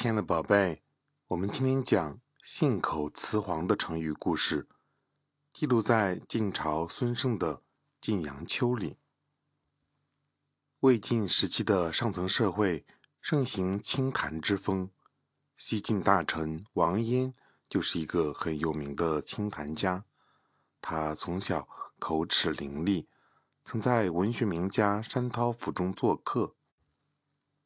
亲爱的宝贝，我们今天讲“信口雌黄”的成语故事，记录在晋朝孙胜的《晋阳秋》里。魏晋时期的上层社会盛行清谈之风，西晋大臣王焉就是一个很有名的清谈家。他从小口齿伶俐，曾在文学名家山涛府中做客。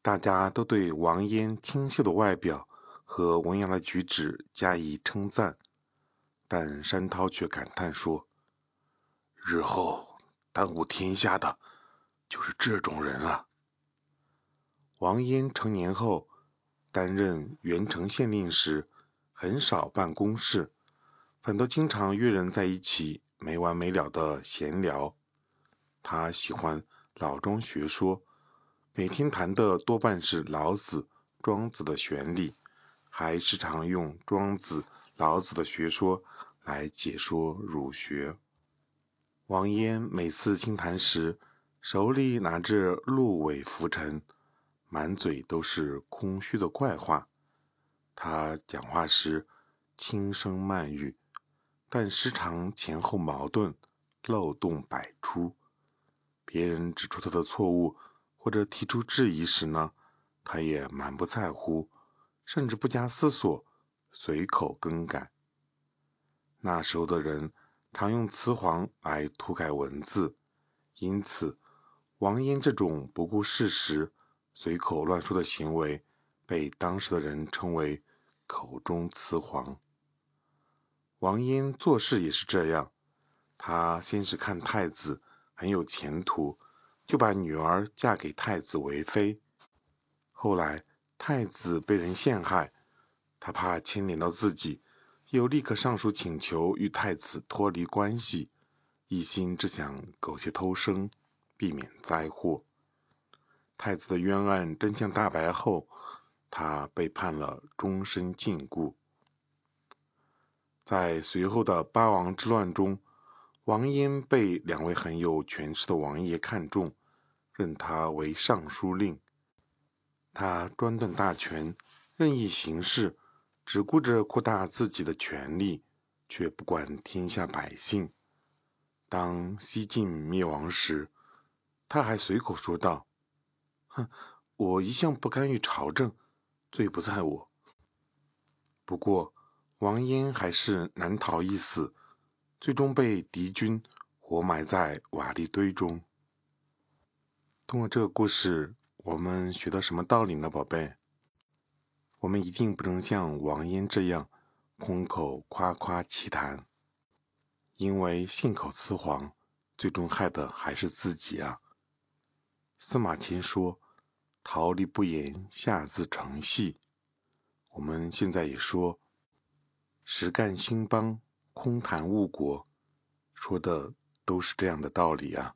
大家都对王嫣清秀的外表和文雅的举止加以称赞，但山涛却感叹说：“日后耽误天下的就是这种人啊。”王嫣成年后担任元城县令时，很少办公事，反倒经常约人在一起没完没了的闲聊。他喜欢老庄学说。每天谈的多半是老子、庄子的玄理，还时常用庄子、老子的学说来解说儒学。王焉每次清谈时，手里拿着鹿尾拂尘，满嘴都是空虚的怪话。他讲话时轻声慢语，但时常前后矛盾，漏洞百出。别人指出他的错误。或者提出质疑时呢，他也满不在乎，甚至不加思索，随口更改。那时候的人常用雌黄来涂改文字，因此王英这种不顾事实、随口乱说的行为，被当时的人称为“口中雌黄”。王英做事也是这样，他先是看太子很有前途。就把女儿嫁给太子为妃。后来太子被人陷害，他怕牵连到自己，又立刻上书请求与太子脱离关系，一心只想苟且偷生，避免灾祸。太子的冤案真相大白后，他被判了终身禁锢。在随后的八王之乱中。王焉被两位很有权势的王爷看中，任他为尚书令。他专断大权，任意行事，只顾着扩大自己的权力，却不管天下百姓。当西晋灭亡时，他还随口说道：“哼，我一向不干预朝政，罪不在我。”不过，王焉还是难逃一死。最终被敌军活埋在瓦砾堆中。通过这个故事，我们学到什么道理呢，宝贝？我们一定不能像王嫣这样空口夸夸其谈，因为信口雌黄，最终害的还是自己啊。司马迁说：“桃李不言，下自成蹊。”我们现在也说：“实干兴邦。”空谈误国，说的都是这样的道理啊。